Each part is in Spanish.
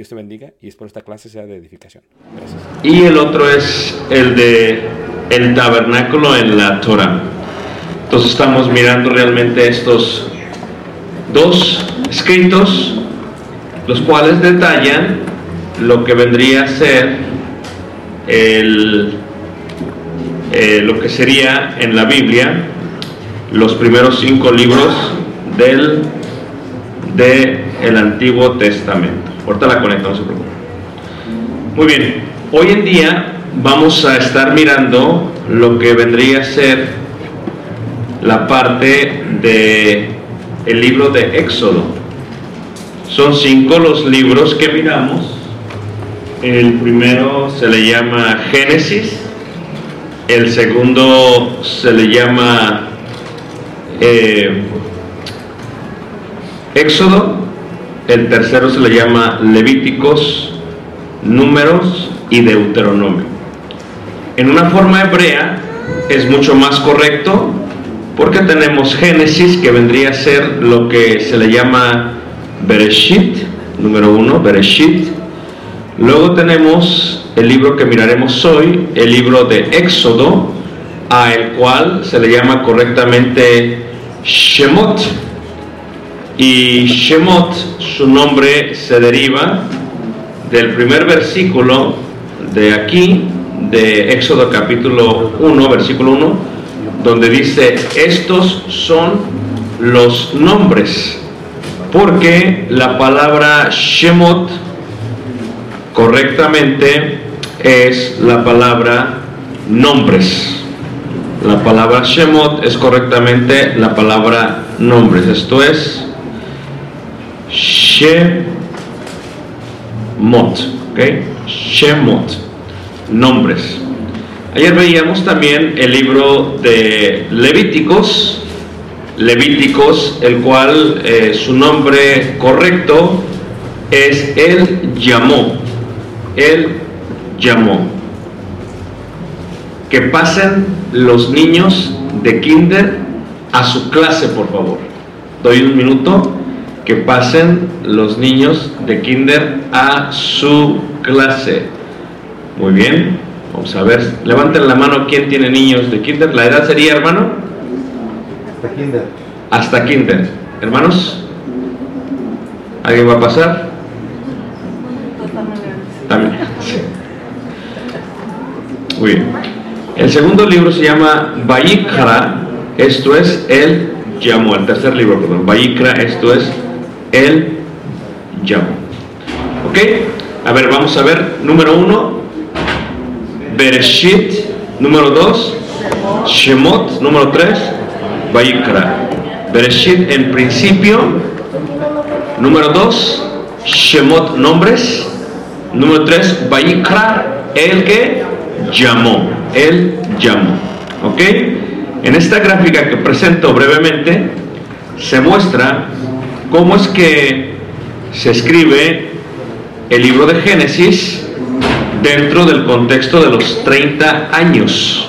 Dios te bendiga y espero esta clase sea de edificación. Gracias. Y el otro es el de el tabernáculo en la Torah. Entonces estamos mirando realmente estos dos escritos, los cuales detallan lo que vendría a ser el, eh, lo que sería en la Biblia los primeros cinco libros del de el Antiguo Testamento. Ahorita la conecto, no se preocupen. Muy bien, hoy en día vamos a estar mirando lo que vendría a ser la parte de el libro de Éxodo. Son cinco los libros que miramos. El primero se le llama Génesis, el segundo se le llama eh, Éxodo, el tercero se le llama Levíticos, Números y Deuteronomio. En una forma hebrea es mucho más correcto porque tenemos Génesis que vendría a ser lo que se le llama Bereshit, número uno, Bereshit. Luego tenemos el libro que miraremos hoy, el libro de Éxodo, a el cual se le llama correctamente Shemot. Y Shemot, su nombre se deriva del primer versículo de aquí, de Éxodo capítulo 1, versículo 1, donde dice, estos son los nombres, porque la palabra Shemot correctamente es la palabra nombres. La palabra Shemot es correctamente la palabra nombres. Esto es Shemot. ¿ok? Shemot. nombres. Ayer veíamos también el libro de Levíticos, Levíticos, el cual eh, su nombre correcto es Él llamó, Él llamó. Que pasen los niños de kinder a su clase, por favor. Doy un minuto. Que pasen los niños de kinder a su clase. Muy bien. Vamos a ver. Levanten la mano. ¿Quién tiene niños de kinder? ¿La edad sería, hermano? Hasta kinder. Hasta kinder. Hermanos. ¿Alguien va a pasar? También. Sí. Muy bien. El segundo libro se llama Vayikra, esto es el llamó. El tercer libro, perdón. Vayikra, esto es el llamó. ¿Ok? A ver, vamos a ver. Número uno, Bereshit. Número dos, Shemot. Número tres, Vayikra. Bereshit en principio. Número dos, Shemot nombres. Número tres, Vayikra, el que llamó. Él llamó. ¿Ok? En esta gráfica que presento brevemente, se muestra cómo es que se escribe el libro de Génesis dentro del contexto de los 30 años.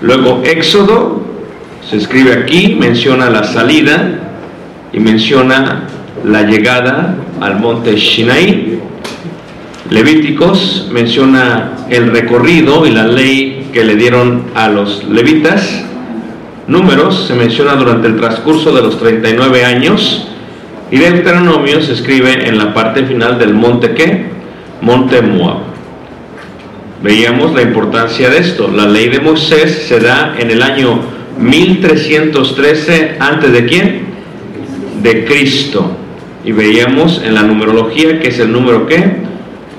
Luego Éxodo se escribe aquí, menciona la salida y menciona la llegada al monte Sinai. Levíticos menciona el recorrido y la ley que le dieron a los levitas. Números se menciona durante el transcurso de los 39 años. Y Deuteronomio se escribe en la parte final del monte qué? Monte Moab. Veíamos la importancia de esto. La ley de Moisés se da en el año 1313 antes de quién? De Cristo. Y veíamos en la numerología que es el número qué?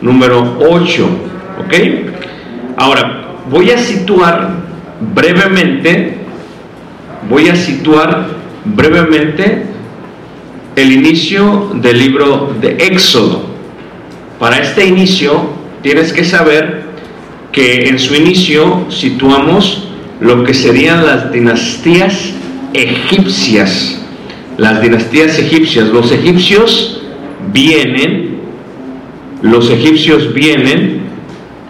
Número 8. ¿Ok? Ahora, voy a situar brevemente, voy a situar brevemente el inicio del libro de Éxodo. Para este inicio tienes que saber que en su inicio situamos lo que serían las dinastías egipcias. Las dinastías egipcias. Los egipcios vienen, los egipcios vienen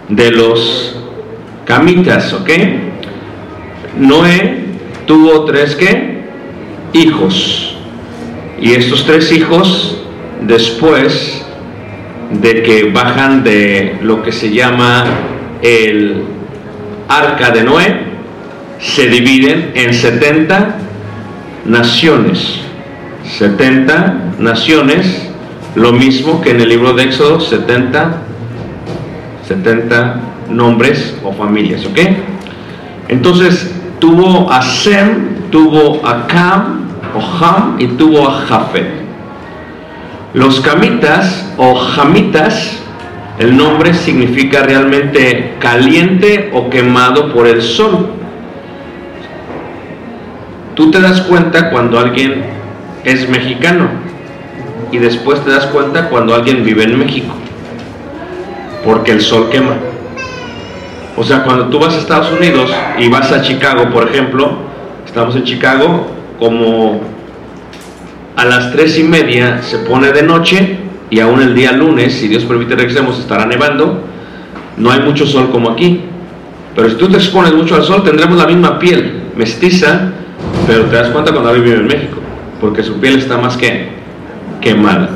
de los camitas, ¿ok? Noé tuvo tres qué? Hijos. Y estos tres hijos, después de que bajan de lo que se llama el arca de Noé, se dividen en 70 naciones. 70 naciones, lo mismo que en el libro de Éxodo, 70, 70 nombres o familias, ¿ok? Entonces tuvo a Sem, tuvo a Cam o Ham y tuvo a Jafet. Los camitas o jamitas, el nombre significa realmente caliente o quemado por el sol. Tú te das cuenta cuando alguien es mexicano y después te das cuenta cuando alguien vive en México, porque el sol quema. O sea, cuando tú vas a Estados Unidos y vas a Chicago, por ejemplo, estamos en Chicago, como a las tres y media se pone de noche y aún el día lunes, si Dios permite regresemos, estará nevando. No hay mucho sol como aquí. Pero si tú te expones mucho al sol, tendremos la misma piel, mestiza, pero te das cuenta cuando vive en México, porque su piel está más que quemada.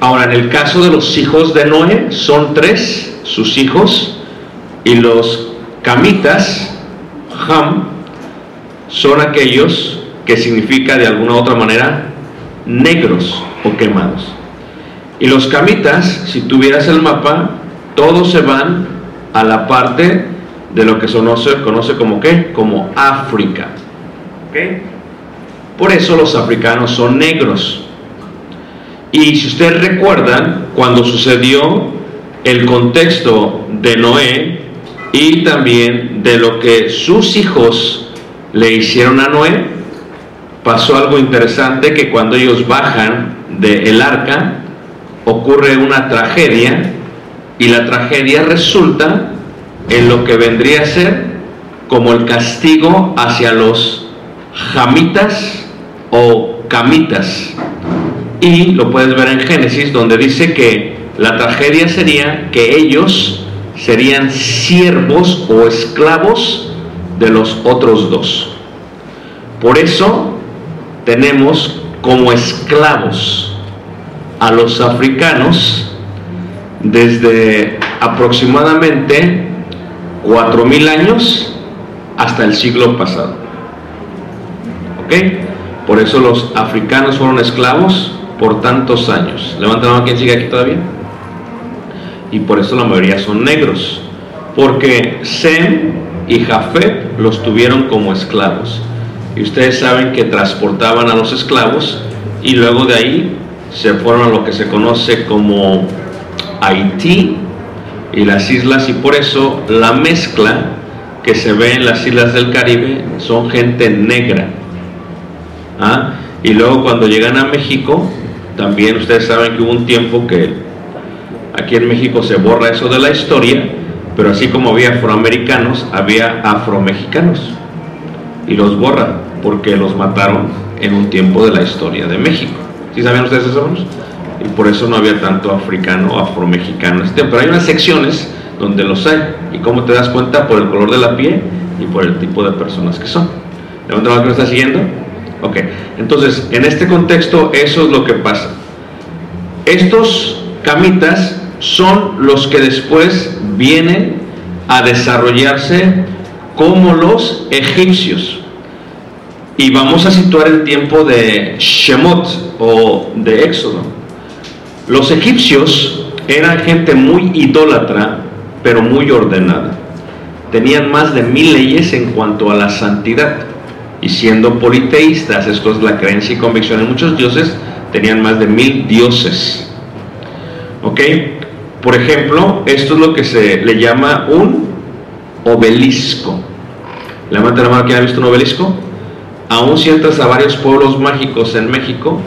Ahora, en el caso de los hijos de Noé, son tres sus hijos, y los camitas, Ham, son aquellos que significa de alguna u otra manera negros o quemados. Y los camitas, si tuvieras el mapa, todos se van a la parte de lo que se conoce, conoce como qué? Como África. ¿Ok? Por eso los africanos son negros. Y si ustedes recuerdan, cuando sucedió el contexto de Noé y también de lo que sus hijos le hicieron a Noé, pasó algo interesante que cuando ellos bajan del arca, ocurre una tragedia Y la tragedia resulta en lo que vendría a ser como el castigo hacia los jamitas o camitas. Y lo puedes ver en Génesis donde dice que la tragedia sería que ellos serían siervos o esclavos de los otros dos. Por eso tenemos como esclavos a los africanos desde aproximadamente 4.000 años hasta el siglo pasado. ¿Ok? Por eso los africanos fueron esclavos por tantos años. Levanta la mano quien sigue aquí todavía. Y por eso la mayoría son negros. Porque Sem y Jafet los tuvieron como esclavos. Y ustedes saben que transportaban a los esclavos y luego de ahí se fueron a lo que se conoce como Haití y las islas y por eso la mezcla que se ve en las islas del Caribe son gente negra. ¿Ah? Y luego cuando llegan a México, también ustedes saben que hubo un tiempo que aquí en México se borra eso de la historia, pero así como había afroamericanos, había afromexicanos. Y los borra porque los mataron en un tiempo de la historia de México. ¿Sí sabían ustedes eso? Y por eso no había tanto africano o afromexicano. Este, pero hay unas secciones donde los hay. ¿Y cómo te das cuenta? Por el color de la piel y por el tipo de personas que son. ¿Levanta la que me está siguiendo? Ok. Entonces, en este contexto, eso es lo que pasa. Estos camitas son los que después vienen a desarrollarse como los egipcios. Y vamos a situar el tiempo de Shemot o de Éxodo. Los egipcios eran gente muy idólatra, pero muy ordenada. Tenían más de mil leyes en cuanto a la santidad. Y siendo politeístas, esto es la creencia y convicción en muchos dioses, tenían más de mil dioses. ¿Ok? Por ejemplo, esto es lo que se le llama un obelisco. Levanta la mano que ha visto un obelisco. Aún si entras a varios pueblos mágicos en México,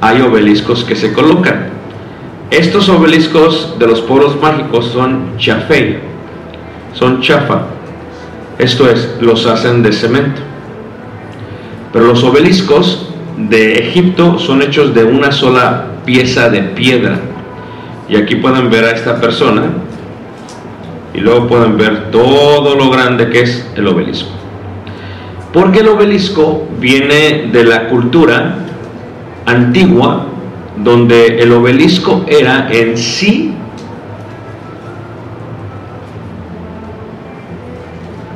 hay obeliscos que se colocan. Estos obeliscos de los pueblos mágicos son chafei, son chafa. Esto es, los hacen de cemento. Pero los obeliscos de Egipto son hechos de una sola pieza de piedra. Y aquí pueden ver a esta persona y luego pueden ver todo lo grande que es el obelisco. Porque el obelisco viene de la cultura antigua donde el obelisco era en sí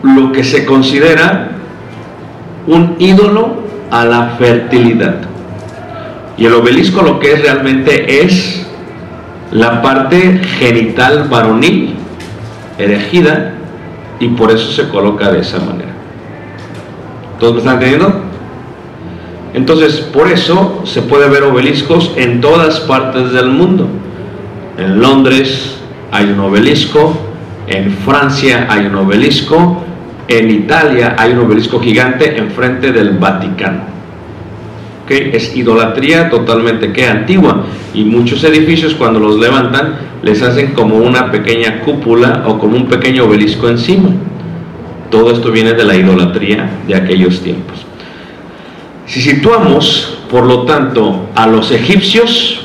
lo que se considera un ídolo a la fertilidad. Y el obelisco lo que es realmente es la parte genital varonil erigida y por eso se coloca de esa manera. ¿Todos me están entendiendo? Entonces, por eso se puede ver obeliscos en todas partes del mundo. En Londres hay un obelisco, en Francia hay un obelisco, en Italia hay un obelisco gigante enfrente del Vaticano. ¿Okay? Es idolatría totalmente que antigua y muchos edificios cuando los levantan les hacen como una pequeña cúpula o como un pequeño obelisco encima. Todo esto viene de la idolatría de aquellos tiempos. Si situamos, por lo tanto, a los egipcios,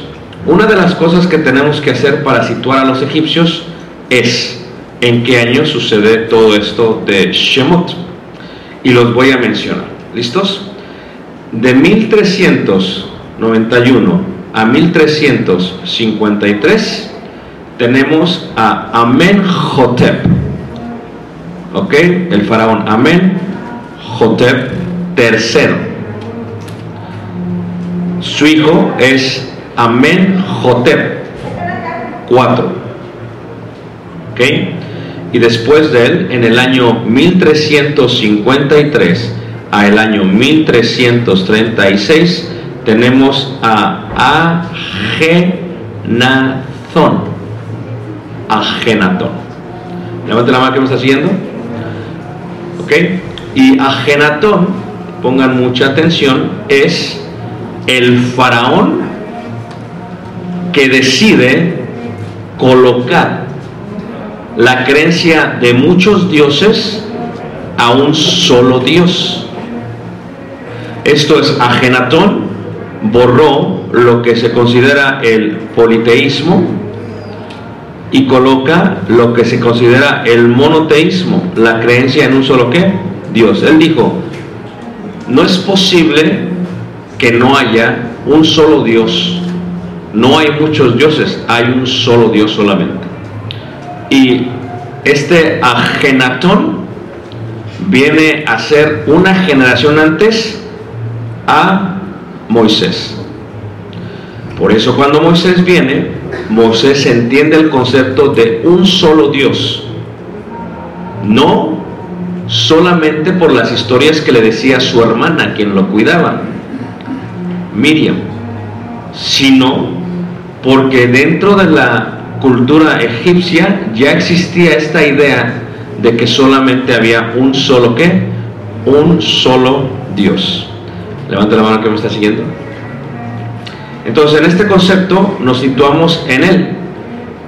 una de las cosas que tenemos que hacer para situar a los egipcios es en qué año sucede todo esto de Shemot. Y los voy a mencionar. ¿Listos? De 1391 a 1353 tenemos a Amenhotep. ¿Ok? El faraón Amenhotep III su hijo es Amenhotep 4. ¿Ok? Y después de él, en el año 1353 a el año 1336, tenemos a Agenazón. Agenatón. Levante la mano que me está siguiendo. ¿Ok? Y Agenatón, pongan mucha atención, es el faraón que decide colocar la creencia de muchos dioses a un solo Dios. Esto es, Agenatón borró lo que se considera el politeísmo y coloca lo que se considera el monoteísmo, la creencia en un solo qué? Dios. Él dijo, no es posible que no haya un solo Dios. No hay muchos dioses, hay un solo Dios solamente. Y este Agenatón viene a ser una generación antes a Moisés. Por eso cuando Moisés viene, Moisés entiende el concepto de un solo Dios. No solamente por las historias que le decía su hermana, quien lo cuidaba, Miriam, sino porque dentro de la cultura egipcia ya existía esta idea de que solamente había un solo qué, un solo Dios. Levanta la mano que me está siguiendo. Entonces, en este concepto nos situamos en él.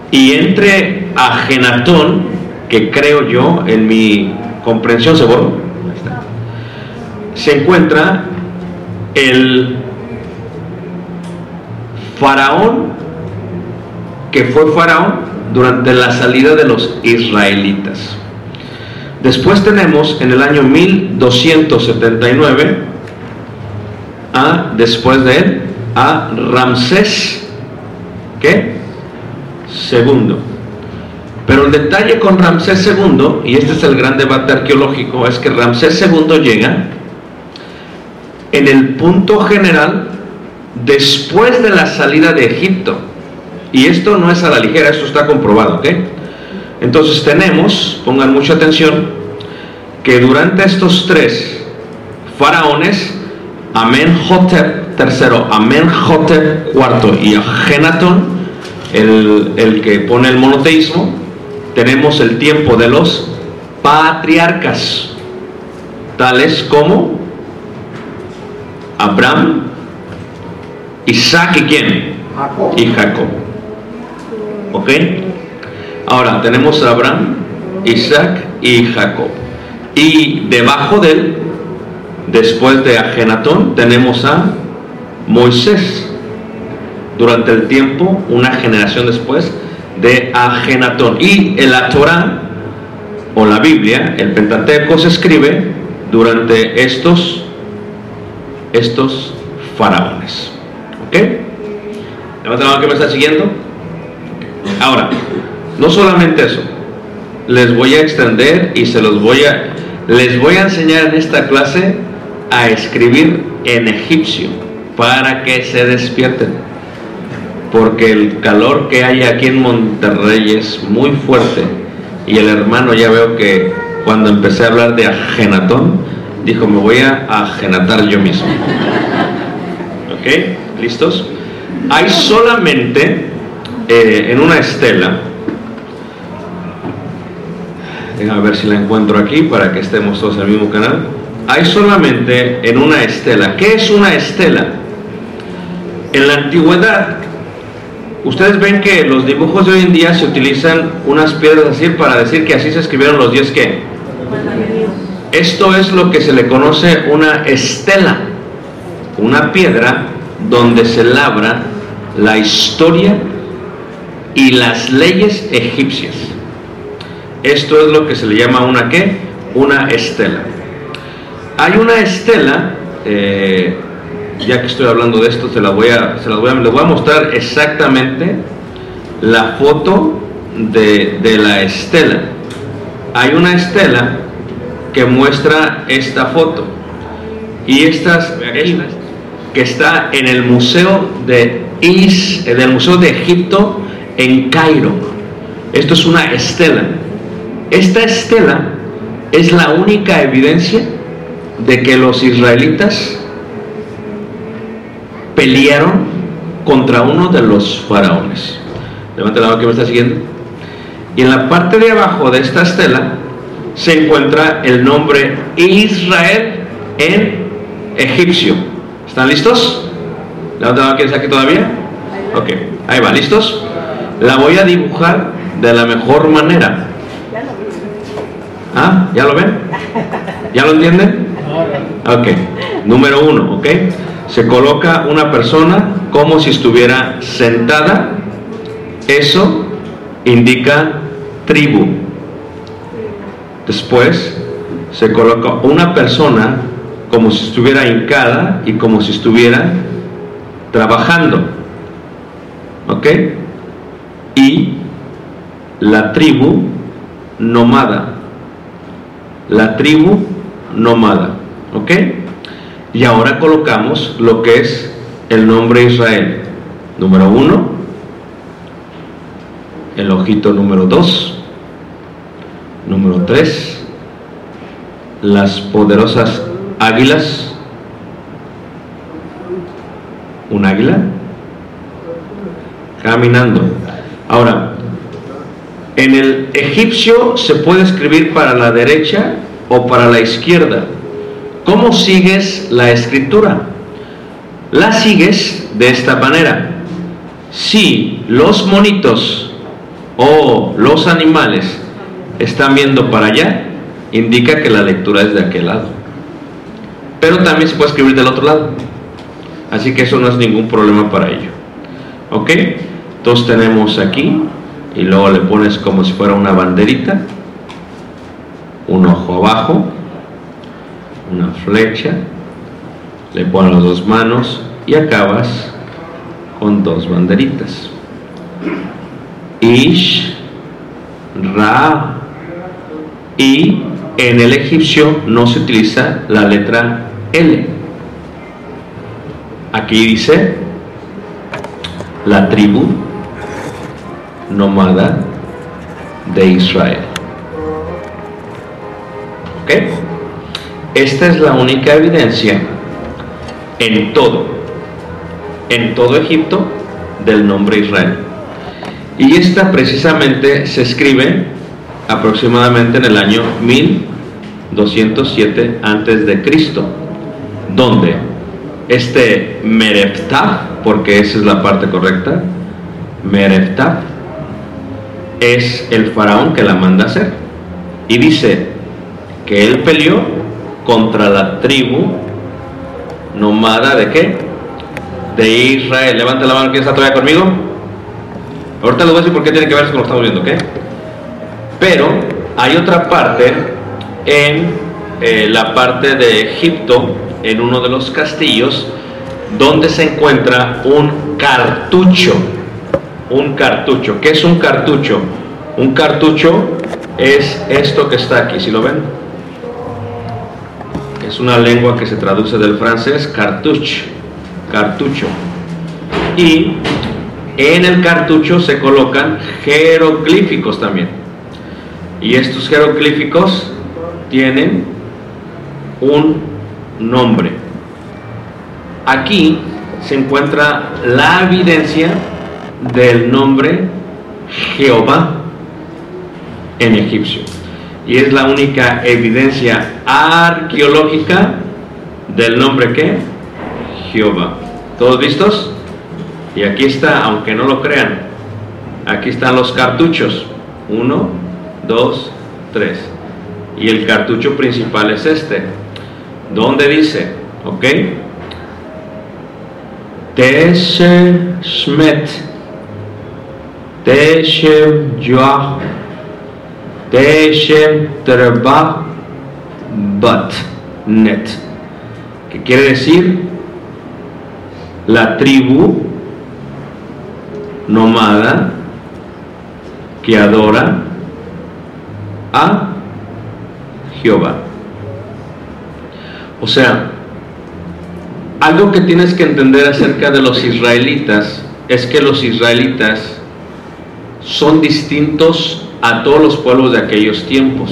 Y entre Agenatón, que creo yo, en mi comprensión, seguro, se encuentra el faraón que fue faraón durante la salida de los israelitas. Después tenemos en el año 1279 después de él a Ramsés ¿qué? segundo. Pero el detalle con Ramsés II, y este es el gran debate arqueológico, es que Ramsés II llega en el punto general después de la salida de Egipto. Y esto no es a la ligera, esto está comprobado, ¿ok? Entonces tenemos, pongan mucha atención, que durante estos tres faraones, Amenhotep III, Amenhotep IV y Agenatón, el, el que pone el monoteísmo, tenemos el tiempo de los patriarcas, tales como Abraham, Isaac y quién? Y Jacob. ¿Ok? Ahora tenemos a Abraham, Isaac y Jacob. Y debajo de él, después de Agenatón, tenemos a Moisés. Durante el tiempo, una generación después de Agenatón. Y en la Torah, o la Biblia, el Pentateuco se escribe durante estos, estos faraones. ¿Ok? Levanta que me está siguiendo. Ahora, no solamente eso, les voy a extender y se los voy a, les voy a enseñar en esta clase a escribir en egipcio para que se despierten. Porque el calor que hay aquí en Monterrey es muy fuerte y el hermano ya veo que cuando empecé a hablar de agenatón, dijo, me voy a agenatar yo mismo. ¿Ok? ¿Listos? Hay solamente eh, en una estela, déjame ver si la encuentro aquí para que estemos todos en el mismo canal. Hay solamente en una estela. ¿Qué es una estela? En la antigüedad, ustedes ven que los dibujos de hoy en día se utilizan unas piedras así para decir que así se escribieron los diez que. Esto es lo que se le conoce una estela, una piedra donde se labra la historia y las leyes egipcias. Esto es lo que se le llama una qué? Una estela. Hay una estela, eh, ya que estoy hablando de esto, se la voy a, se las voy a, les voy a mostrar exactamente la foto de, de la estela. Hay una estela que muestra esta foto y estas, estas que está en el museo de Is, en el museo de Egipto en Cairo. Esto es una estela. Esta estela es la única evidencia de que los israelitas pelearon contra uno de los faraones. Levanta la mano que me está siguiendo. Y en la parte de abajo de esta estela se encuentra el nombre Israel en egipcio. ¿Están listos? ¿Levanta la mano que está aquí todavía? Ok, ahí va, ¿listos? La voy a dibujar de la mejor manera ¿Ah? ¿Ya lo ven? ¿Ya lo entienden? Ok. Número uno, ¿ok? Se coloca una persona como si estuviera sentada. Eso indica tribu. Después se coloca una persona como si estuviera hincada y como si estuviera trabajando. ¿Ok? Y la tribu nómada. La tribu nómada. ¿Ok? Y ahora colocamos lo que es el nombre Israel. Número uno. El ojito número dos. Número tres. Las poderosas águilas. Un águila. Caminando. Ahora, en el egipcio se puede escribir para la derecha o para la izquierda. ¿Cómo sigues la escritura? La sigues de esta manera. Si los monitos o los animales están viendo para allá, indica que la lectura es de aquel lado. Pero también se puede escribir del otro lado. Así que eso no es ningún problema para ello. ¿Ok? Entonces tenemos aquí y luego le pones como si fuera una banderita, un ojo abajo, una flecha, le pones las dos manos y acabas con dos banderitas. Ish, Ra, y en el egipcio no se utiliza la letra L. Aquí dice la tribu nómada de Israel. ¿Ok? Esta es la única evidencia en todo, en todo Egipto, del nombre Israel. Y esta precisamente se escribe aproximadamente en el año 1207 antes de Cristo, donde este Mereftah, porque esa es la parte correcta, Mereftah es el faraón que la manda hacer. Y dice que él peleó contra la tribu nomada de qué? De Israel. Levanta la mano, ¿quién está todavía conmigo? Ahorita les voy a decir por qué tiene que ver con lo que estamos viendo, ¿ok? Pero hay otra parte en eh, la parte de Egipto, en uno de los castillos, donde se encuentra un cartucho. Un cartucho. ¿Qué es un cartucho? Un cartucho es esto que está aquí, si lo ven? Es una lengua que se traduce del francés cartouche, cartucho. Y en el cartucho se colocan jeroglíficos también. Y estos jeroglíficos tienen un nombre. Aquí se encuentra la evidencia del nombre Jehová en egipcio. Y es la única evidencia arqueológica del nombre que Jehová. ¿Todos listos? Y aquí está, aunque no lo crean, aquí están los cartuchos. Uno, dos, tres. Y el cartucho principal es este. ¿Dónde dice? ¿Ok? Shmet. Teshem Joah. Net. Que quiere decir la tribu nomada que adora a Jehová. O sea, algo que tienes que entender acerca de los israelitas es que los israelitas son distintos a todos los pueblos de aquellos tiempos.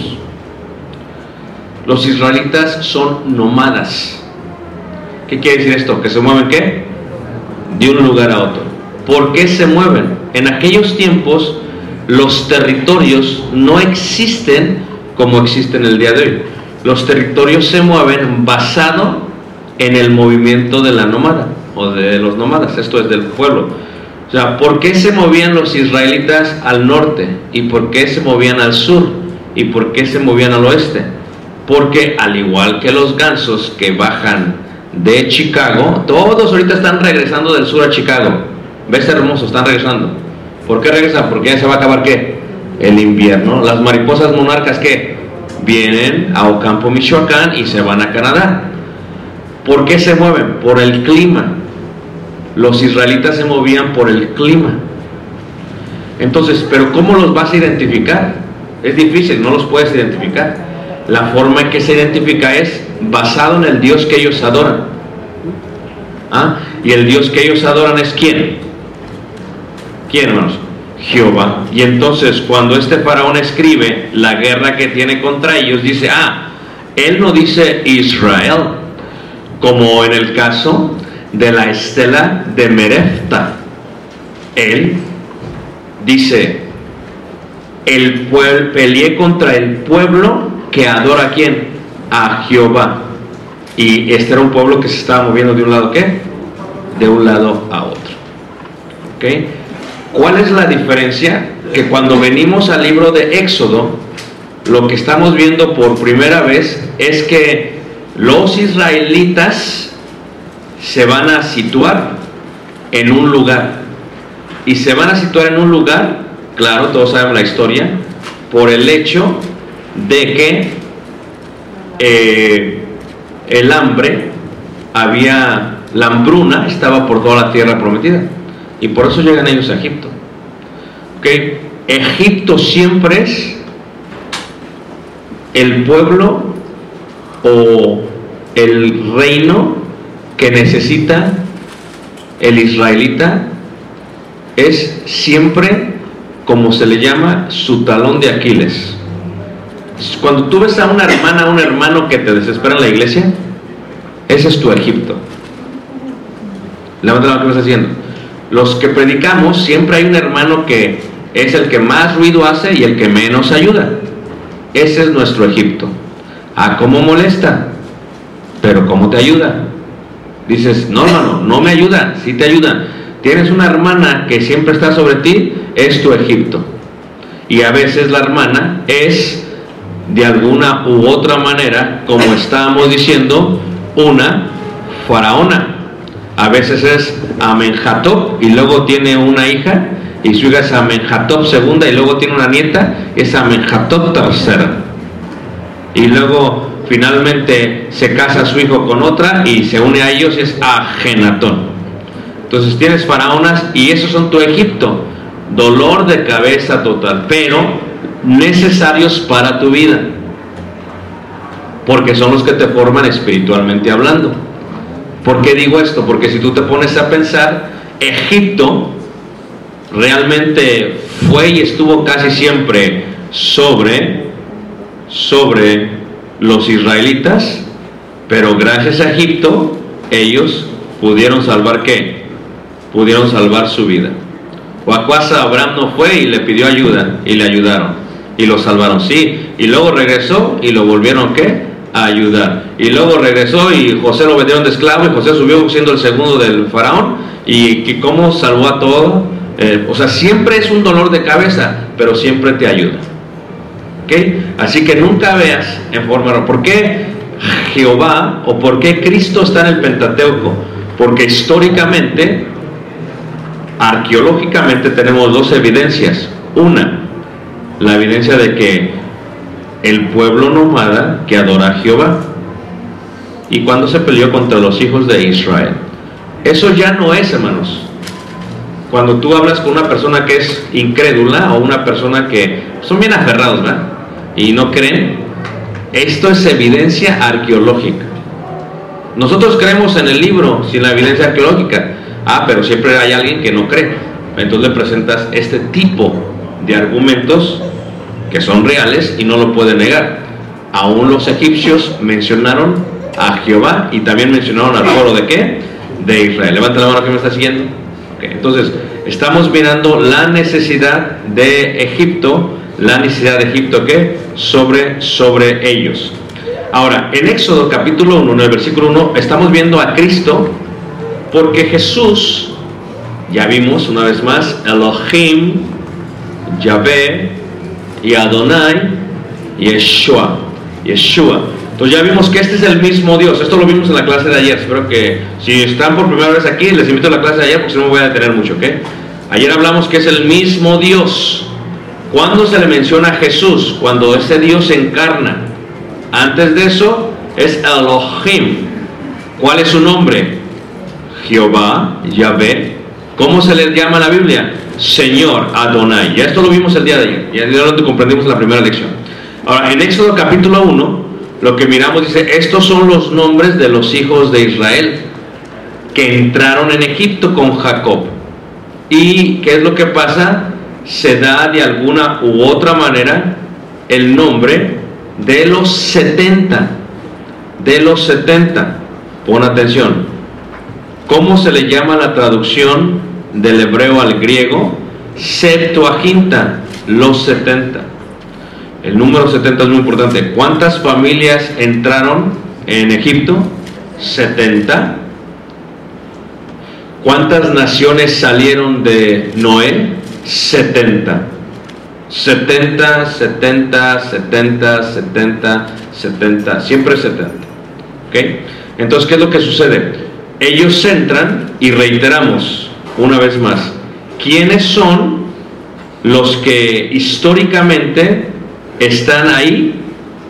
Los israelitas son nómadas. ¿Qué quiere decir esto? ¿Que se mueven qué? De un lugar a otro. ¿Por qué se mueven? En aquellos tiempos los territorios no existen como existen el día de hoy. Los territorios se mueven basado en el movimiento de la nómada o de los nómadas, esto es del pueblo. O sea, ¿por qué se movían los israelitas al norte y por qué se movían al sur? ¿Y por qué se movían al oeste? Porque al igual que los gansos que bajan de Chicago, todos ahorita están regresando del sur a Chicago. ¿Ves hermoso? Están regresando. ¿Por qué regresan? Porque ya se va a acabar qué? El invierno. Las mariposas monarcas que vienen a Ocampo, Michoacán y se van a Canadá. ¿Por qué se mueven? Por el clima. Los israelitas se movían por el clima. Entonces, ¿pero cómo los vas a identificar? Es difícil, no los puedes identificar. La forma en que se identifica es basado en el Dios que ellos adoran. ¿Ah? Y el Dios que ellos adoran es quién? ¿Quién, hermanos? Jehová. Y entonces cuando este faraón escribe la guerra que tiene contra ellos, dice, ah, él no dice Israel, como en el caso de la estela de Merefta. Él dice, el peleé contra el pueblo que adora a quién? A Jehová. Y este era un pueblo que se estaba moviendo de un lado, ¿qué? De un lado a otro. ¿Ok? ¿Cuál es la diferencia? Que cuando venimos al libro de Éxodo, lo que estamos viendo por primera vez es que los israelitas se van a situar en un lugar. Y se van a situar en un lugar, claro, todos saben la historia, por el hecho de que eh, el hambre había, la hambruna estaba por toda la tierra prometida. Y por eso llegan ellos a Egipto. ¿Okay? Egipto siempre es el pueblo o el reino que necesita el israelita es siempre como se le llama su talón de Aquiles. Cuando tú ves a una hermana, a un hermano que te desespera en la iglesia, ese es tu Egipto. Levanta la mano que me está haciendo. Los que predicamos, siempre hay un hermano que es el que más ruido hace y el que menos ayuda. Ese es nuestro Egipto. Ah, ¿cómo molesta? Pero ¿cómo te ayuda? Dices, no, hermano, no me ayuda, sí te ayuda. Tienes una hermana que siempre está sobre ti, es tu Egipto. Y a veces la hermana es, de alguna u otra manera, como estábamos diciendo, una faraona. A veces es Amenjatop y luego tiene una hija y su hija es Amenjatop segunda y luego tiene una nieta, es Amenjatop tercera. Y luego finalmente se casa su hijo con otra y se une a ellos y es Agenatón. Entonces tienes faraonas y esos son tu Egipto. Dolor de cabeza total, pero necesarios para tu vida. Porque son los que te forman espiritualmente hablando. ¿Por qué digo esto? Porque si tú te pones a pensar, Egipto realmente fue y estuvo casi siempre sobre sobre los israelitas, pero gracias a Egipto ellos pudieron salvar qué? Pudieron salvar su vida. O acaso Abraham no fue y le pidió ayuda y le ayudaron y lo salvaron, sí, y luego regresó y lo volvieron qué? A ayudar. Y luego regresó y José lo vendieron de esclavo y José subió siendo el segundo del faraón y que cómo salvó a todo. Eh, o sea, siempre es un dolor de cabeza, pero siempre te ayuda. Así que nunca veas en forma... ¿Por qué Jehová o por qué Cristo está en el Pentateuco? Porque históricamente, arqueológicamente tenemos dos evidencias. Una, la evidencia de que el pueblo nómada que adora a Jehová y cuando se peleó contra los hijos de Israel. Eso ya no es, hermanos. Cuando tú hablas con una persona que es incrédula o una persona que son bien aferrados, ¿verdad? Y no creen, esto es evidencia arqueológica. Nosotros creemos en el libro sin la evidencia arqueológica. Ah, pero siempre hay alguien que no cree. Entonces le presentas este tipo de argumentos que son reales y no lo puede negar. Aún los egipcios mencionaron a Jehová y también mencionaron al pueblo de qué? De Israel. Levanta la mano que me está siguiendo. Entonces, estamos mirando la necesidad de Egipto la necesidad de Egipto que sobre, sobre ellos. Ahora, en Éxodo capítulo 1, en versículo 1, estamos viendo a Cristo porque Jesús, ya vimos una vez más, Elohim, Yahvé y Adonai Yeshua. Yeshua. Entonces ya vimos que este es el mismo Dios. Esto lo vimos en la clase de ayer. Espero que si están por primera vez aquí, les invito a la clase de ayer porque si no me voy a detener mucho, ¿ok? Ayer hablamos que es el mismo Dios. ¿Cuándo se le menciona a Jesús? Cuando ese Dios se encarna. Antes de eso es Elohim. ¿Cuál es su nombre? Jehová, Yahvé. ¿Cómo se le llama en la Biblia? Señor, Adonai. Ya esto lo vimos el día de ayer. Ya lo comprendimos en la primera lección. Ahora, en Éxodo capítulo 1, lo que miramos dice, estos son los nombres de los hijos de Israel que entraron en Egipto con Jacob. ¿Y qué es lo que pasa? Se da de alguna u otra manera el nombre de los 70. De los 70. Pon atención. ¿Cómo se le llama la traducción del hebreo al griego? Septuaginta, los 70. El número 70 es muy importante. ¿Cuántas familias entraron en Egipto? 70. ¿Cuántas naciones salieron de Noé? 70. 70, 70, 70, 70, 70, siempre 70. ¿Ok? Entonces, ¿qué es lo que sucede? Ellos entran y reiteramos una vez más, ¿quiénes son los que históricamente están ahí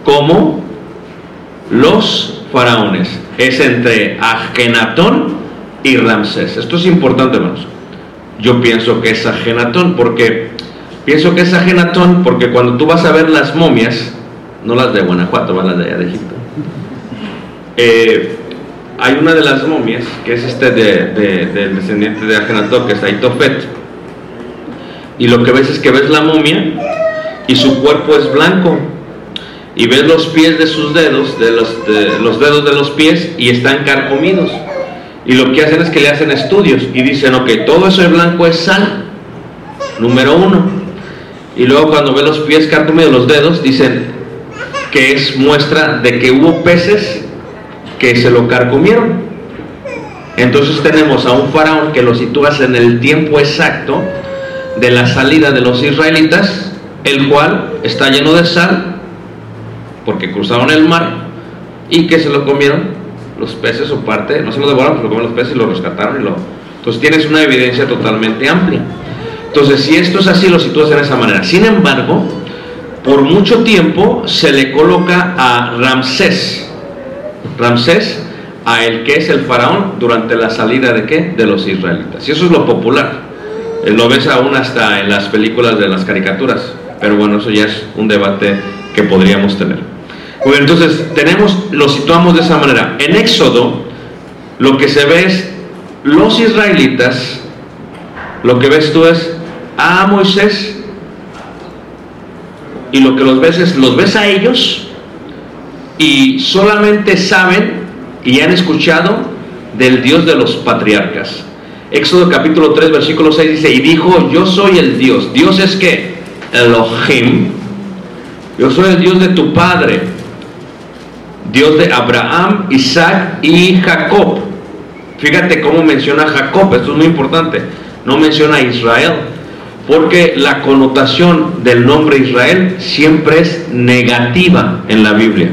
como los faraones? Es entre Agenatón y Ramsés. Esto es importante, hermanos. Yo pienso que es Agenatón porque pienso que es Agenatón porque cuando tú vas a ver las momias, no las de Guanajuato, las de allá de Egipto. Eh, hay una de las momias que es este de, de, del descendiente de Agenatón, que es Aitofet. Y lo que ves es que ves la momia y su cuerpo es blanco. Y ves los pies de sus dedos, de los dedos de los pies, y están carcomidos. Y lo que hacen es que le hacen estudios y dicen, ok, todo eso de blanco es sal, número uno. Y luego cuando ve los pies carcomidos, los dedos, dicen que es muestra de que hubo peces que se lo carcomieron. Entonces tenemos a un faraón que lo sitúas en el tiempo exacto de la salida de los israelitas, el cual está lleno de sal, porque cruzaron el mar y que se lo comieron los peces o parte, no se lo devoraron, se lo comieron los peces y lo rescataron y lo... Entonces tienes una evidencia totalmente amplia. Entonces, si esto es así, lo sitúas en esa manera. Sin embargo, por mucho tiempo se le coloca a Ramsés. Ramsés a el que es el faraón durante la salida de qué? De los israelitas. Y eso es lo popular. Eh, Lo ves aún hasta en las películas de las caricaturas. Pero bueno, eso ya es un debate que podríamos tener. Entonces tenemos, lo situamos de esa manera. En Éxodo, lo que se ve es los israelitas, lo que ves tú es a Moisés, y lo que los ves es, los ves a ellos, y solamente saben y han escuchado del Dios de los patriarcas. Éxodo capítulo 3, versículo 6 dice, y dijo, yo soy el Dios. Dios es que Elohim, yo soy el Dios de tu padre, Dios de Abraham, Isaac y Jacob. Fíjate cómo menciona Jacob, esto es muy importante. No menciona Israel, porque la connotación del nombre Israel siempre es negativa en la Biblia.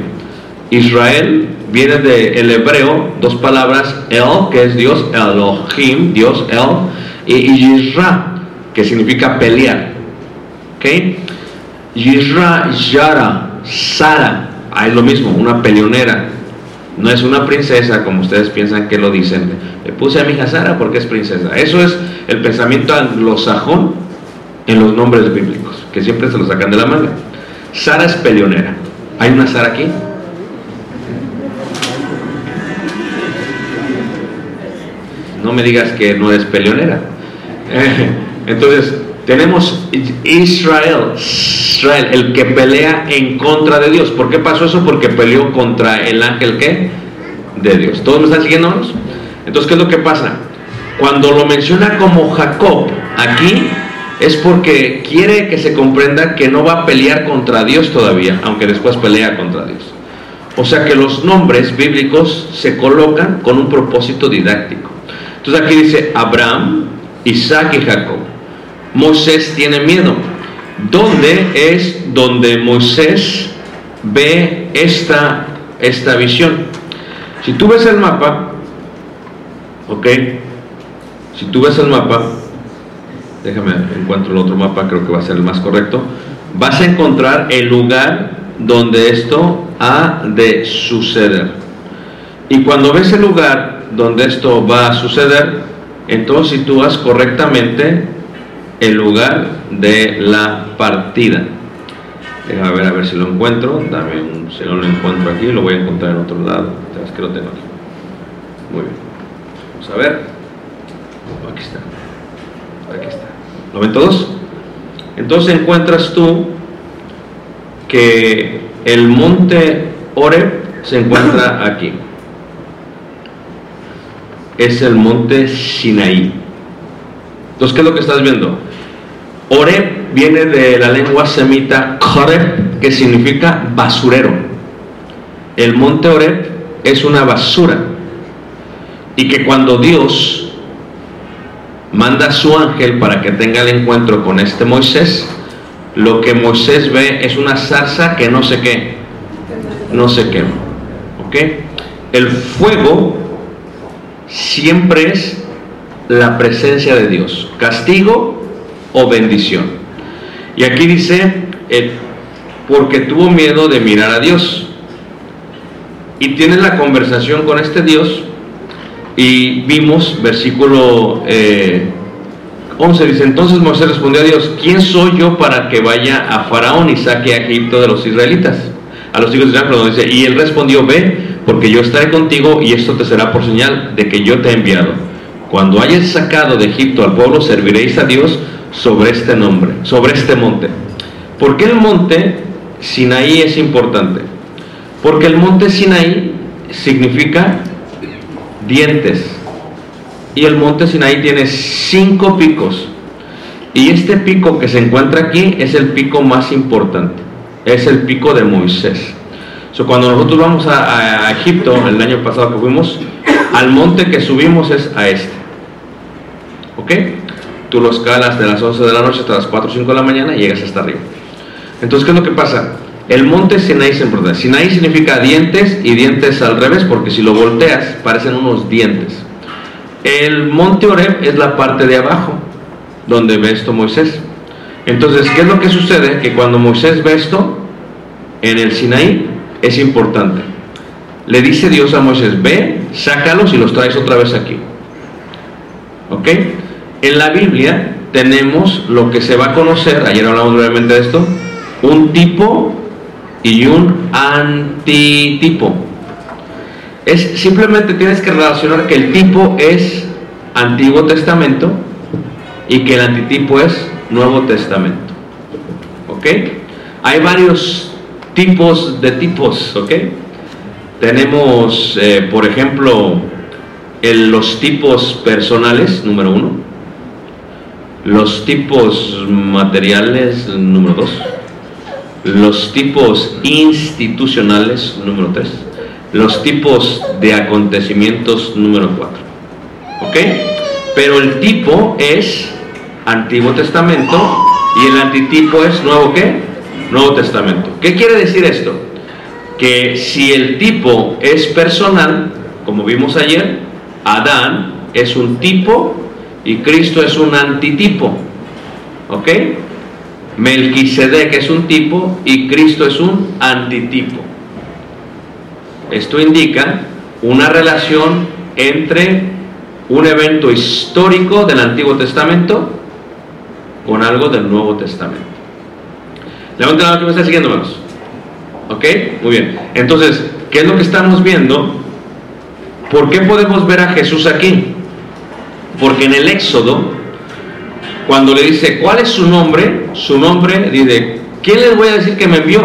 Israel viene del hebreo, dos palabras, El, que es Dios, Elohim, Dios, El, y Yisra, que significa pelear. ¿Ok? Yisra, Yara, Sara, hay lo mismo, una peleonera. No es una princesa como ustedes piensan que lo dicen. Le puse a mi hija Sara porque es princesa. Eso es el pensamiento anglosajón en los nombres bíblicos, que siempre se lo sacan de la manga. Sara es peleonera. ¿Hay una Sara aquí? No me digas que no eres peleonera. Entonces, tenemos Israel, Israel, el que pelea en contra de Dios. ¿Por qué pasó eso? Porque peleó contra el ángel ¿qué? de Dios. ¿Todos me están siguiendo? Entonces, ¿qué es lo que pasa? Cuando lo menciona como Jacob aquí, es porque quiere que se comprenda que no va a pelear contra Dios todavía, aunque después pelea contra Dios. O sea que los nombres bíblicos se colocan con un propósito didáctico. Entonces aquí dice Abraham, Isaac y Jacob. Moisés tiene miedo. ¿Dónde es donde Moisés ve esta, esta visión. Si tú ves el mapa, ok, si tú ves el mapa, déjame encuentro el otro mapa, creo que va a ser el más correcto, vas a encontrar el lugar donde esto ha de suceder. Y cuando ves el lugar donde esto va a suceder, entonces sitúas correctamente el lugar de la partida. Déjame ver a ver si lo encuentro. Dame un, si no lo encuentro aquí, lo voy a encontrar en otro lado. Es que lo tengo aquí. Muy bien. Vamos a ver. Aquí está. Aquí está. ¿Lo ven todos? Entonces encuentras tú que el monte Oreb se encuentra aquí. Es el monte Sinaí. Entonces, ¿qué es lo que estás viendo? Oreb viene de la lengua semita Koreb, que significa basurero. El monte Oreb es una basura. Y que cuando Dios manda a su ángel para que tenga el encuentro con este Moisés, lo que Moisés ve es una zarza que no sé qué, no se quema. ¿Ok? El fuego siempre es la presencia de Dios, castigo o bendición. Y aquí dice, eh, porque tuvo miedo de mirar a Dios. Y tiene la conversación con este Dios y vimos, versículo eh, 11, dice, entonces Moisés respondió a Dios, ¿quién soy yo para que vaya a Faraón y saque a Egipto de los israelitas? A los hijos de Israel, perdón, dice, y él respondió, ve, porque yo estaré contigo y esto te será por señal de que yo te he enviado. Cuando hayas sacado de Egipto al pueblo, serviréis a Dios sobre este nombre, sobre este monte. ¿Por qué el monte Sinaí es importante? Porque el monte Sinaí significa dientes. Y el monte Sinaí tiene cinco picos. Y este pico que se encuentra aquí es el pico más importante. Es el pico de Moisés. Cuando nosotros vamos a, a Egipto, el año pasado que fuimos, al monte que subimos es a este. ¿Ok? Tú lo escalas de las 11 de la noche hasta las 4 o 5 de la mañana y llegas hasta arriba. Entonces, ¿qué es lo que pasa? El monte Sinaí se importante. Sinaí significa dientes y dientes al revés, porque si lo volteas parecen unos dientes. El monte Oreb es la parte de abajo, donde ve esto Moisés. Entonces, ¿qué es lo que sucede? Que cuando Moisés ve esto, en el Sinaí, es importante. Le dice Dios a Moisés, ve, sácalos y los traes otra vez aquí. ¿Ok? En la Biblia tenemos lo que se va a conocer, ayer hablamos brevemente de esto, un tipo y un antitipo. Es simplemente tienes que relacionar que el tipo es Antiguo Testamento y que el antitipo es Nuevo Testamento. ¿Ok? Hay varios tipos de tipos, ¿ok? Tenemos, eh, por ejemplo, los tipos personales, número uno. Los tipos materiales, número dos. Los tipos institucionales, número tres. Los tipos de acontecimientos, número cuatro. ¿Ok? Pero el tipo es Antiguo Testamento y el antitipo es Nuevo qué? Nuevo Testamento. ¿Qué quiere decir esto? Que si el tipo es personal, como vimos ayer, Adán es un tipo y Cristo es un antitipo. ¿Ok? Melquisedec es un tipo y Cristo es un antitipo. Esto indica una relación entre un evento histórico del Antiguo Testamento con algo del Nuevo Testamento. Levanten la mano que me está siguiendo, hermanos. ¿Ok? Muy bien. Entonces, ¿qué es lo que estamos viendo? ¿Por qué podemos ver a Jesús aquí? Porque en el Éxodo, cuando le dice, ¿cuál es su nombre? Su nombre, dice, ¿quién les voy a decir que me envió?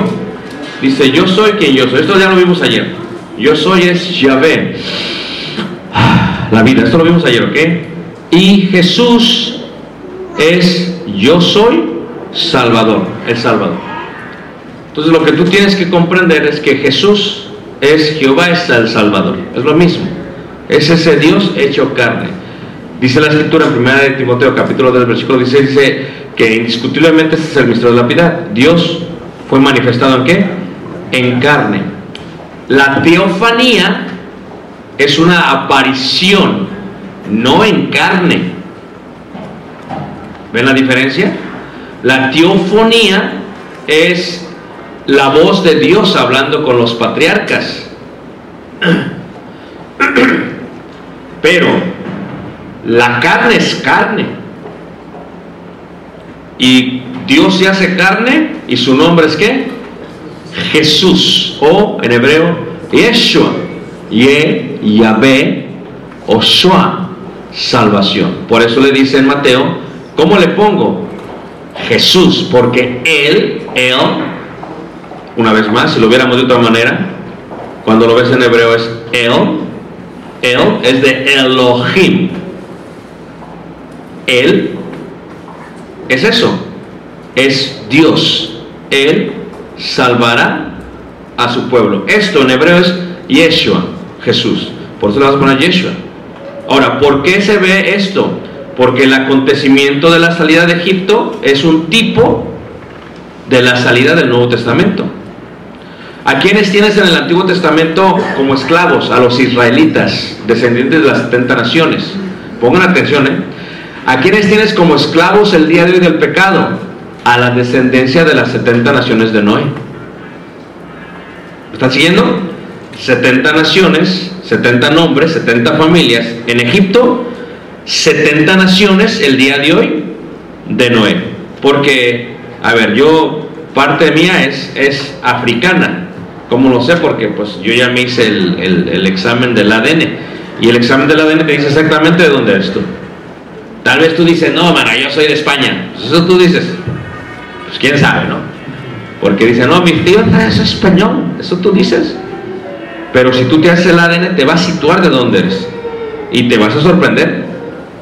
Dice, yo soy quien yo soy. Esto ya lo vimos ayer. Yo soy es Yahvé. La vida, esto lo vimos ayer, ¿ok? Y Jesús es yo soy Salvador, el Salvador. Entonces lo que tú tienes que comprender es que Jesús es Jehová es el Salvador. Es lo mismo. Es ese Dios hecho carne. Dice la escritura en 1 de Timoteo capítulo 2 versículo 16 dice que indiscutiblemente este es el misterio de la piedad. Dios fue manifestado en qué? en carne. La teofanía es una aparición, no en carne. ¿Ven la diferencia? La teofonía es la voz de Dios hablando con los patriarcas. Pero la carne es carne. Y Dios se hace carne y su nombre es qué? Jesús o en hebreo Yeshua. Ye, Yahvé, Oshua, salvación. Por eso le dice en Mateo, ¿cómo le pongo? Jesús, porque él, él, una vez más, si lo viéramos de otra manera, cuando lo ves en hebreo es él, él es de Elohim. Él es eso, es Dios. Él salvará a su pueblo. Esto en hebreo es Yeshua, Jesús. Por eso le vas a poner Yeshua. Ahora, ¿por qué se ve esto? Porque el acontecimiento de la salida de Egipto es un tipo de la salida del Nuevo Testamento. ¿A quiénes tienes en el Antiguo Testamento como esclavos? A los israelitas, descendientes de las 70 naciones. Pongan atención, ¿eh? ¿A quiénes tienes como esclavos el día de hoy del pecado? A la descendencia de las 70 naciones de Noé. ¿Están siguiendo? 70 naciones, 70 nombres, 70 familias. En Egipto, 70 naciones el día de hoy de Noé. Porque, a ver, yo, parte mía es, es africana. ¿Cómo lo sé? Porque pues yo ya me hice el, el- el examen del ADN. Y el examen del ADN te dice exactamente de dónde eres tú. Tal vez tú dices, no, mana, yo soy de España. Pues eso tú dices. Pues quién sabe, ¿no? Porque dice, no, mi tío es español. Eso tú dices. Pero si tú te haces el ADN, te va a situar de dónde eres. Y te vas a sorprender.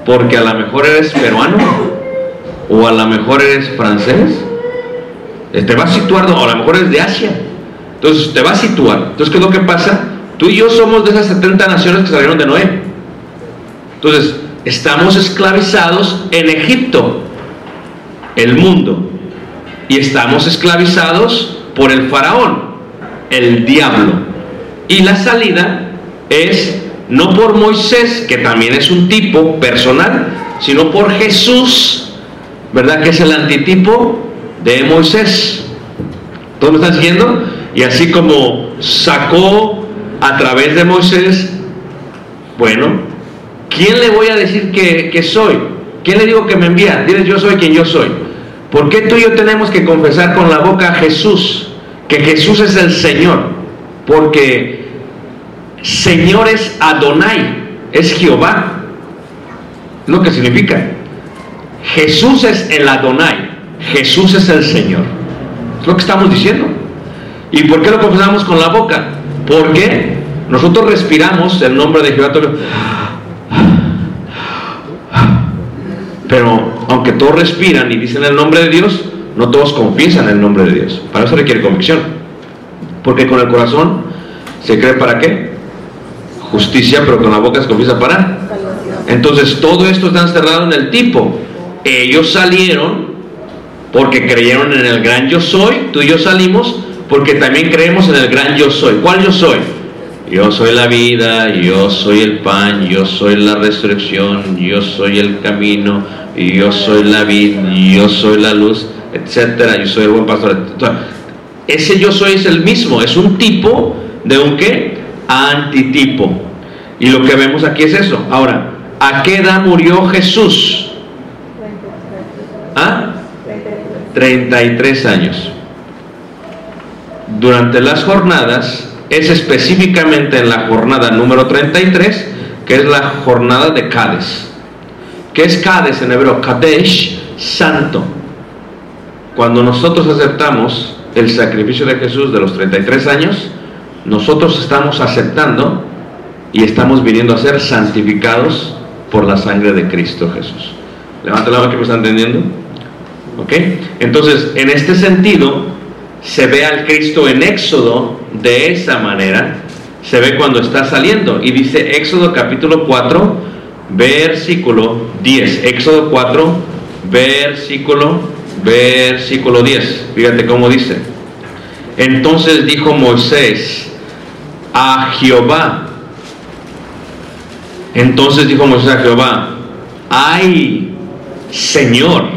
Porque a lo mejor eres peruano. O a lo mejor eres francés. Eh, Te va a situar, o a lo mejor eres de Asia. Entonces te va a situar. Entonces, ¿qué es lo que pasa? Tú y yo somos de esas 70 naciones que salieron de Noé. Entonces, estamos esclavizados en Egipto, el mundo. Y estamos esclavizados por el faraón, el diablo. Y la salida es no por Moisés, que también es un tipo personal, sino por Jesús, ¿verdad? Que es el antitipo de Moisés. ¿Todos me están siguiendo? Y así como sacó a través de Moisés, bueno, ¿quién le voy a decir que, que soy? ¿Quién le digo que me envía? Diles, yo soy quien yo soy. ¿Por qué tú y yo tenemos que confesar con la boca a Jesús? Que Jesús es el Señor. Porque Señor es Adonai, es Jehová. Lo que significa. Jesús es el Adonai, Jesús es el Señor. Es lo que estamos diciendo. ¿Y por qué lo confesamos con la boca? Porque nosotros respiramos el nombre de Jehová. todo- Pero aunque todos respiran y dicen el nombre de Dios, no todos confiesan el nombre de Dios. Para eso requiere convicción. Porque con el corazón se cree para qué? Justicia, pero con la boca se confiesa para. Entonces todo esto está encerrado en el tipo. Ellos salieron porque creyeron en el gran yo soy, tú y yo salimos porque también creemos en el gran yo soy. ¿Cuál yo soy? Yo soy la vida, yo soy el pan, yo soy la resurrección, yo soy el camino, yo soy la vida, yo soy la luz, etcétera, yo soy el buen pastor. Ese yo soy es el mismo, es un tipo de un qué? Antitipo. Y lo que vemos aquí es eso. Ahora, ¿a qué edad murió Jesús? ¿Ah? 33 años. Durante las jornadas, es específicamente en la jornada número 33, que es la jornada de Cades. ¿Qué es Cades en hebreo? Kadesh, santo. Cuando nosotros aceptamos el sacrificio de Jesús de los 33 años, nosotros estamos aceptando y estamos viniendo a ser santificados por la sangre de Cristo Jesús. Levanta la mano que me está entendiendo. ¿Ok? Entonces, en este sentido, se ve al Cristo en Éxodo de esa manera. Se ve cuando está saliendo. Y dice Éxodo capítulo 4, versículo 10. Éxodo 4, versículo, versículo 10. Fíjate cómo dice. Entonces dijo Moisés a Jehová. Entonces dijo Moisés a Jehová, ay, Señor.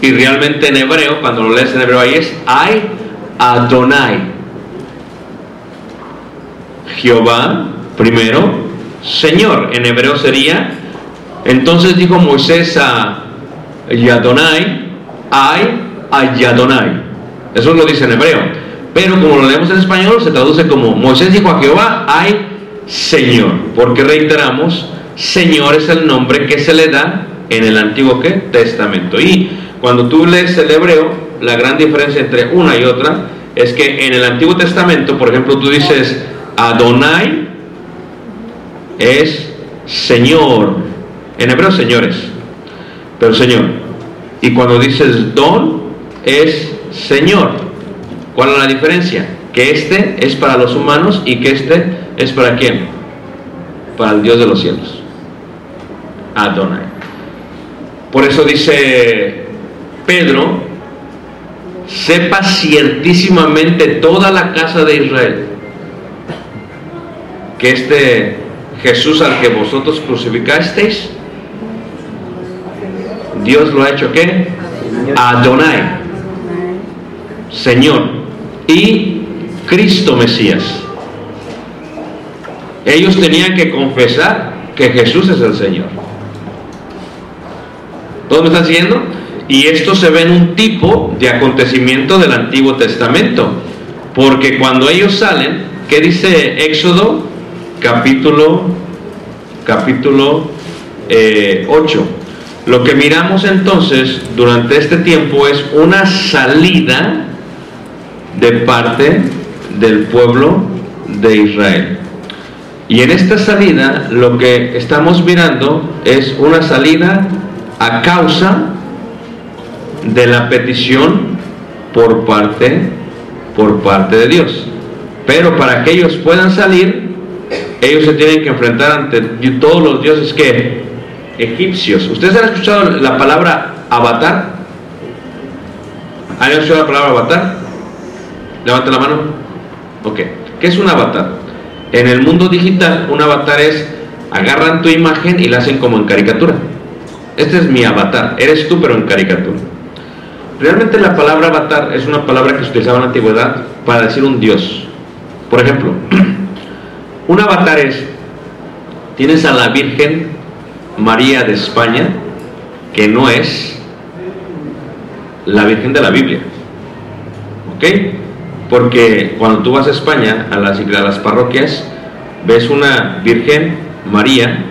Y realmente en hebreo, cuando lo lees en hebreo ahí es, ay, Adonai. Jehová, primero, Señor. En hebreo sería, entonces dijo Moisés a Yadonai, ay, a Yadonai. Eso lo dice en hebreo. Pero como lo leemos en español, se traduce como Moisés dijo a Jehová, ay, Señor. Porque reiteramos, Señor es el nombre que se le da en el Antiguo ¿qué? Testamento. Y cuando tú lees el hebreo, la gran diferencia entre una y otra es que en el Antiguo Testamento, por ejemplo, tú dices Adonai es Señor. En hebreo, señores. Pero Señor. Y cuando dices Don, es Señor. ¿Cuál es la diferencia? Que este es para los humanos y que este es para quién? Para el Dios de los cielos. Adonai. Por eso dice Pedro, sepa ciertísimamente toda la casa de Israel que este Jesús al que vosotros crucificasteis, Dios lo ha hecho qué? Adonai, Señor, y Cristo Mesías. Ellos tenían que confesar que Jesús es el Señor. ¿Todos me están siguiendo? Y esto se ve en un tipo de acontecimiento del Antiguo Testamento. Porque cuando ellos salen, ¿qué dice Éxodo capítulo, capítulo 8? Eh, Lo que miramos entonces durante este tiempo es una salida de parte del pueblo de Israel. Y en esta salida lo que estamos mirando es una salida a causa de la petición por parte por parte de Dios. Pero para que ellos puedan salir, ellos se tienen que enfrentar ante todos los dioses que egipcios. ¿Ustedes han escuchado la palabra avatar? ¿Han escuchado la palabra avatar? Levante la mano. Ok. ¿Qué es un avatar? En el mundo digital, un avatar es agarran tu imagen y la hacen como en caricatura. Este es mi avatar. Eres tú, pero en caricatura. Realmente la palabra avatar es una palabra que se utilizaba en la antigüedad para decir un dios. Por ejemplo, un avatar es, tienes a la Virgen María de España, que no es la Virgen de la Biblia. ¿Ok? Porque cuando tú vas a España, a las, a las parroquias, ves una Virgen María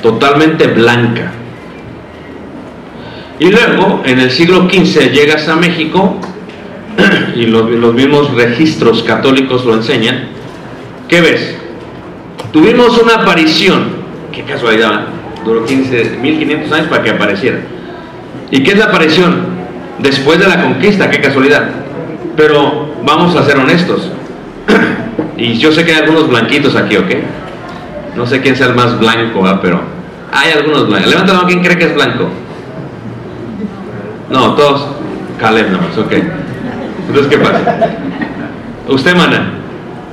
totalmente blanca y luego, en el siglo XV, llegas a México, y los, mismos registros católicos lo enseñan, ¿qué ves? Tuvimos una aparición, qué casualidad, duró 15, 1500 años para que apareciera. ¿Y qué es la aparición? Después de la conquista, qué casualidad. Pero vamos a ser honestos. y yo sé que hay algunos blanquitos aquí, ¿ok? No sé quién sea el más blanco, pero hay algunos blancos. Levanta ¿quién cree que es blanco? No, todos. Caleb nomás, ok. Entonces, ¿qué pasa? ¿Usted, mana?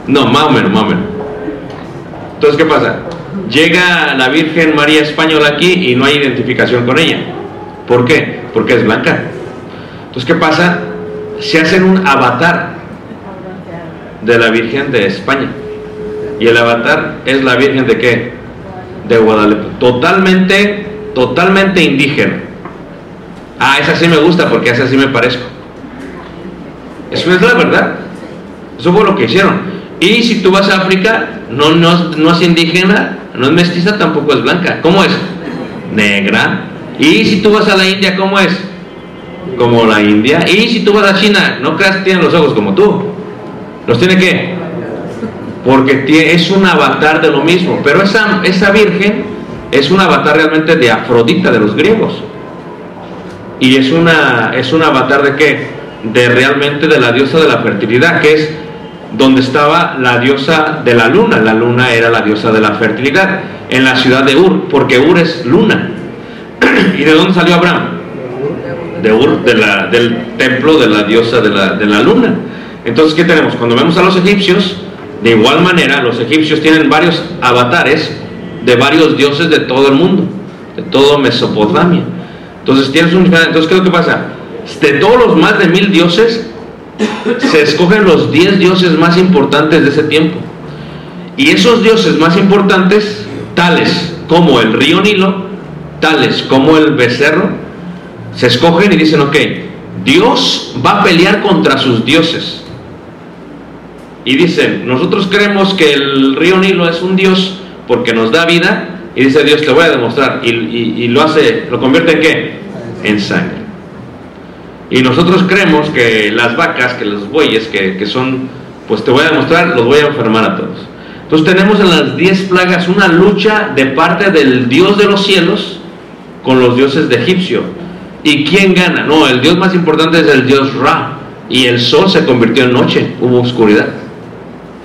No, más o menos, más o menos. Entonces, ¿qué pasa? Llega la Virgen María Española aquí y no hay identificación con ella. ¿Por qué? Porque es blanca. Entonces, ¿qué pasa? Se hacen un avatar de la Virgen de España. Y el avatar es la Virgen de qué? De Guadalupe. Totalmente, totalmente indígena. Ah, esa sí me gusta porque esa sí me parezco. Eso es la verdad. Eso fue lo que hicieron. Y si tú vas a África, no, no, es indígena, no es mestiza, tampoco es blanca. ¿Cómo es? Negra. Y si tú vas a la India, ¿cómo es? Como la India. Y si tú vas a China, no creas que tienen los ojos como tú. ¿Los tiene qué? Porque es un avatar de lo mismo. Pero esa, esa virgen es un avatar realmente de Afrodita de los griegos. Y es una es un avatar de qué? De realmente de la diosa de la fertilidad, que es donde estaba la diosa de la luna. La luna era la diosa de la fertilidad en la ciudad de Ur, porque Ur es luna. ¿Y de dónde salió Abraham? De Ur, de del templo de la diosa de la, de la luna. Entonces, ¿qué tenemos? Cuando vemos a los egipcios, de igual manera, los egipcios tienen varios avatares de varios dioses de todo el mundo, de todo Mesopotamia. Entonces, tienes un Entonces, ¿qué es lo que pasa? De todos los más de mil dioses, se escogen los 10 dioses más importantes de ese tiempo. Y esos dioses más importantes, tales como el río Nilo, tales como el becerro, se escogen y dicen, ok, Dios va a pelear contra sus dioses. Y dicen, nosotros creemos que el río Nilo es un dios porque nos da vida, y dice Dios, te voy a demostrar, y, lo hace, lo convierte en qué? En sangre. Y nosotros creemos que las vacas, que los bueyes, que, que son, pues te voy a demostrar, los voy a enfermar a todos. Entonces tenemos en las 10 plagas una lucha de parte del Dios de los cielos con los dioses de Egipcio. ¿Y quién gana? No, el Dios más importante es el Dios Ra. Y el sol se convirtió en noche, hubo oscuridad.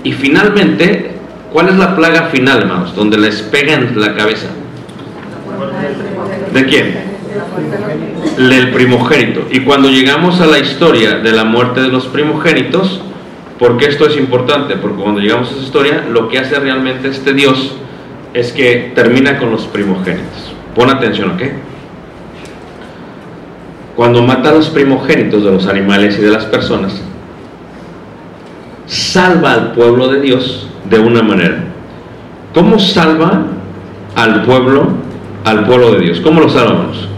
Y finalmente, ¿cuál es la plaga final, hermanos? Donde les pegan la cabeza. ¿De quién? del primogénito. Y cuando llegamos a la historia de la muerte de los primogénitos, ¿por qué esto es importante? Porque cuando llegamos a esa historia, lo que hace realmente este Dios es que termina con los primogénitos. Pon atención, ¿ok? Cuando mata a los primogénitos de los animales y de las personas, salva al pueblo de Dios de una manera. ¿Cómo salva al pueblo, al pueblo de Dios? ¿Cómo lo salvamos?